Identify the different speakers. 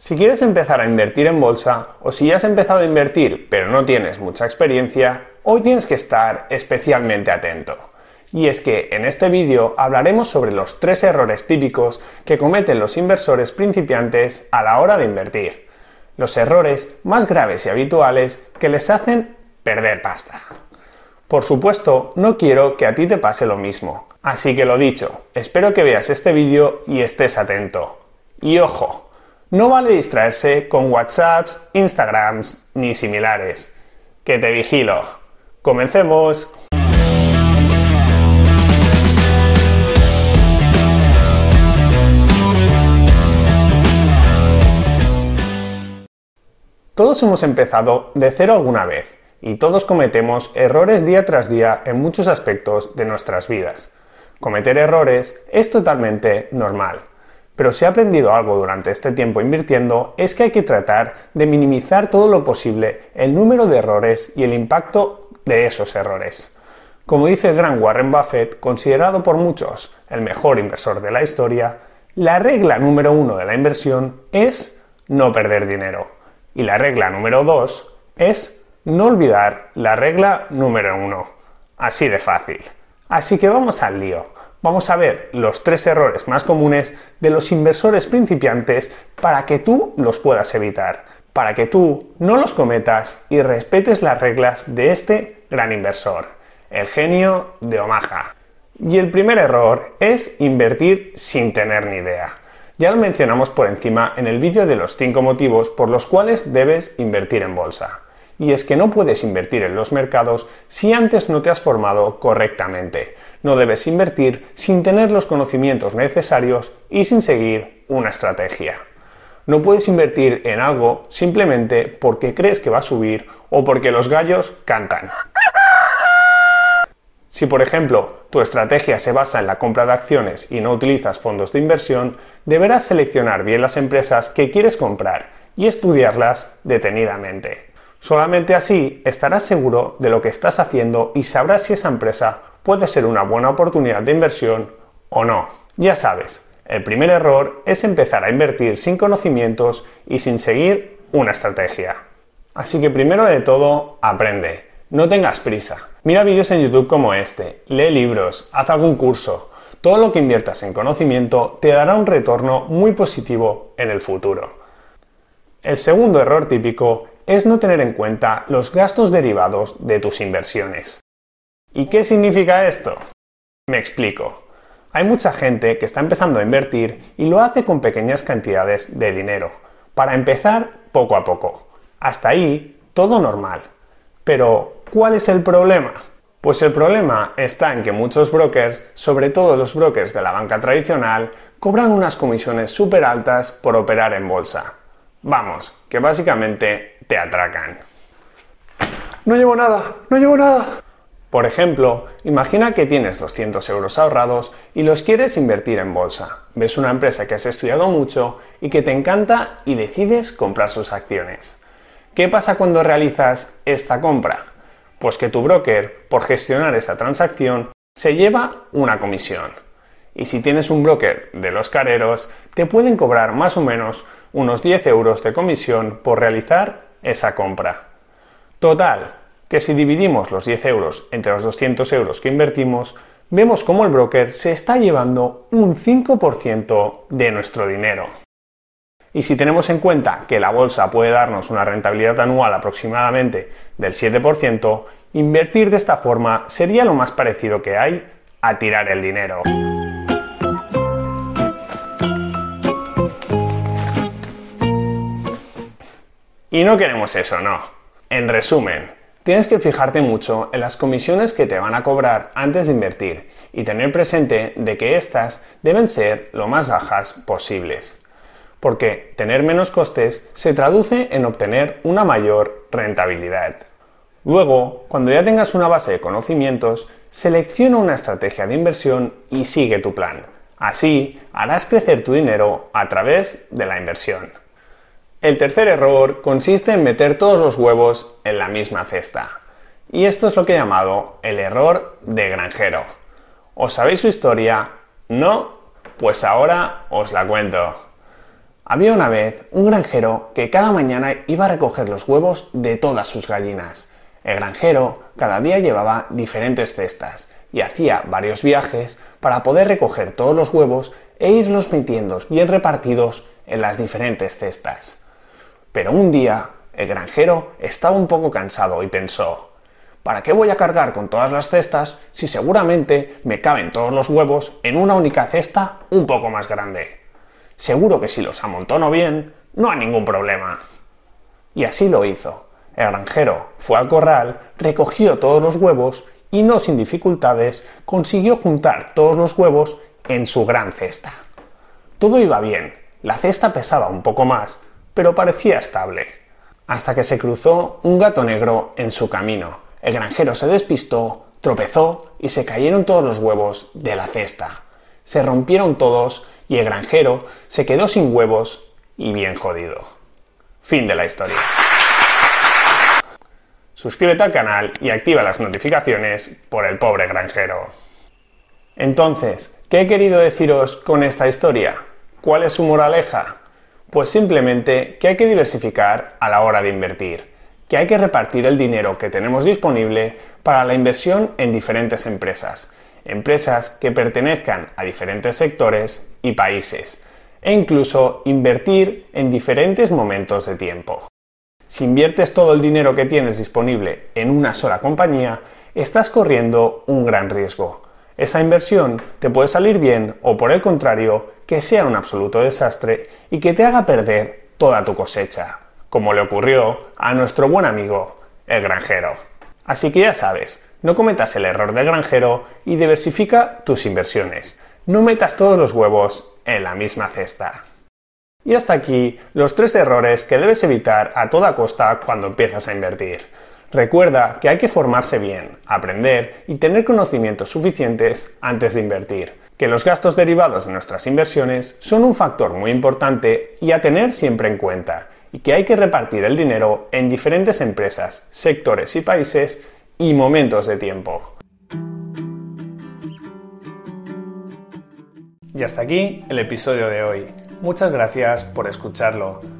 Speaker 1: Si quieres empezar a invertir en bolsa o si ya has empezado a invertir pero no tienes mucha experiencia, hoy tienes que estar especialmente atento. Y es que en este vídeo hablaremos sobre los tres errores típicos que cometen los inversores principiantes a la hora de invertir. Los errores más graves y habituales que les hacen perder pasta. Por supuesto, no quiero que a ti te pase lo mismo. Así que lo dicho, espero que veas este vídeo y estés atento. Y ojo, no vale distraerse con WhatsApps, Instagrams ni similares. Que te vigilo. Comencemos. Todos hemos empezado de cero alguna vez y todos cometemos errores día tras día en muchos aspectos de nuestras vidas. Cometer errores es totalmente normal. Pero si he aprendido algo durante este tiempo invirtiendo es que hay que tratar de minimizar todo lo posible el número de errores y el impacto de esos errores. Como dice el gran Warren Buffett, considerado por muchos el mejor inversor de la historia, la regla número uno de la inversión es no perder dinero. Y la regla número dos es no olvidar la regla número uno. Así de fácil. Así que vamos al lío vamos a ver los tres errores más comunes de los inversores principiantes para que tú los puedas evitar, para que tú no los cometas y respetes las reglas de este gran inversor, el genio de Omaha. Y el primer error es invertir sin tener ni idea. Ya lo mencionamos por encima en el vídeo de los 5 motivos por los cuales debes invertir en bolsa. Y es que no puedes invertir en los mercados si antes no te has formado correctamente no debes invertir sin tener los conocimientos necesarios y sin seguir una estrategia. No puedes invertir en algo simplemente porque crees que va a subir o porque los gallos cantan. Si por ejemplo tu estrategia se basa en la compra de acciones y no utilizas fondos de inversión, deberás seleccionar bien las empresas que quieres comprar y estudiarlas detenidamente. Solamente así estarás seguro de lo que estás haciendo y sabrás si esa empresa puede ser una buena oportunidad de inversión o no. Ya sabes, el primer error es empezar a invertir sin conocimientos y sin seguir una estrategia. Así que primero de todo, aprende. No tengas prisa. Mira vídeos en YouTube como este, lee libros, haz algún curso. Todo lo que inviertas en conocimiento te dará un retorno muy positivo en el futuro. El segundo error típico es no tener en cuenta los gastos derivados de tus inversiones. ¿Y qué significa esto? Me explico. Hay mucha gente que está empezando a invertir y lo hace con pequeñas cantidades de dinero, para empezar poco a poco. Hasta ahí, todo normal. Pero, ¿cuál es el problema? Pues el problema está en que muchos brokers, sobre todo los brokers de la banca tradicional, cobran unas comisiones súper altas por operar en bolsa. Vamos, que básicamente te atracan. No llevo nada, no llevo nada. Por ejemplo, imagina que tienes 200 euros ahorrados y los quieres invertir en bolsa. Ves una empresa que has estudiado mucho y que te encanta y decides comprar sus acciones. ¿Qué pasa cuando realizas esta compra? Pues que tu broker, por gestionar esa transacción, se lleva una comisión. Y si tienes un broker de los careros, te pueden cobrar más o menos unos 10 euros de comisión por realizar esa compra. Total, que si dividimos los 10 euros entre los 200 euros que invertimos, vemos cómo el broker se está llevando un 5% de nuestro dinero. Y si tenemos en cuenta que la bolsa puede darnos una rentabilidad anual aproximadamente del 7%, invertir de esta forma sería lo más parecido que hay a tirar el dinero. Y no queremos eso, no. En resumen, Tienes que fijarte mucho en las comisiones que te van a cobrar antes de invertir y tener presente de que éstas deben ser lo más bajas posibles. Porque tener menos costes se traduce en obtener una mayor rentabilidad. Luego, cuando ya tengas una base de conocimientos, selecciona una estrategia de inversión y sigue tu plan. Así harás crecer tu dinero a través de la inversión. El tercer error consiste en meter todos los huevos en la misma cesta. Y esto es lo que he llamado el error de granjero. ¿Os sabéis su historia? ¿No? Pues ahora os la cuento. Había una vez un granjero que cada mañana iba a recoger los huevos de todas sus gallinas. El granjero cada día llevaba diferentes cestas y hacía varios viajes para poder recoger todos los huevos e irlos metiendo bien repartidos en las diferentes cestas. Pero un día el granjero estaba un poco cansado y pensó ¿Para qué voy a cargar con todas las cestas si seguramente me caben todos los huevos en una única cesta un poco más grande? Seguro que si los amontono bien, no hay ningún problema. Y así lo hizo. El granjero fue al corral, recogió todos los huevos y no sin dificultades consiguió juntar todos los huevos en su gran cesta. Todo iba bien, la cesta pesaba un poco más, pero parecía estable. Hasta que se cruzó un gato negro en su camino. El granjero se despistó, tropezó y se cayeron todos los huevos de la cesta. Se rompieron todos y el granjero se quedó sin huevos y bien jodido. Fin de la historia. Suscríbete al canal y activa las notificaciones por el pobre granjero. Entonces, ¿qué he querido deciros con esta historia? ¿Cuál es su moraleja? Pues simplemente que hay que diversificar a la hora de invertir, que hay que repartir el dinero que tenemos disponible para la inversión en diferentes empresas, empresas que pertenezcan a diferentes sectores y países, e incluso invertir en diferentes momentos de tiempo. Si inviertes todo el dinero que tienes disponible en una sola compañía, estás corriendo un gran riesgo. Esa inversión te puede salir bien o por el contrario, que sea un absoluto desastre y que te haga perder toda tu cosecha, como le ocurrió a nuestro buen amigo, el granjero. Así que ya sabes, no cometas el error del granjero y diversifica tus inversiones. No metas todos los huevos en la misma cesta. Y hasta aquí los tres errores que debes evitar a toda costa cuando empiezas a invertir. Recuerda que hay que formarse bien, aprender y tener conocimientos suficientes antes de invertir, que los gastos derivados de nuestras inversiones son un factor muy importante y a tener siempre en cuenta, y que hay que repartir el dinero en diferentes empresas, sectores y países y momentos de tiempo. Y hasta aquí el episodio de hoy. Muchas gracias por escucharlo.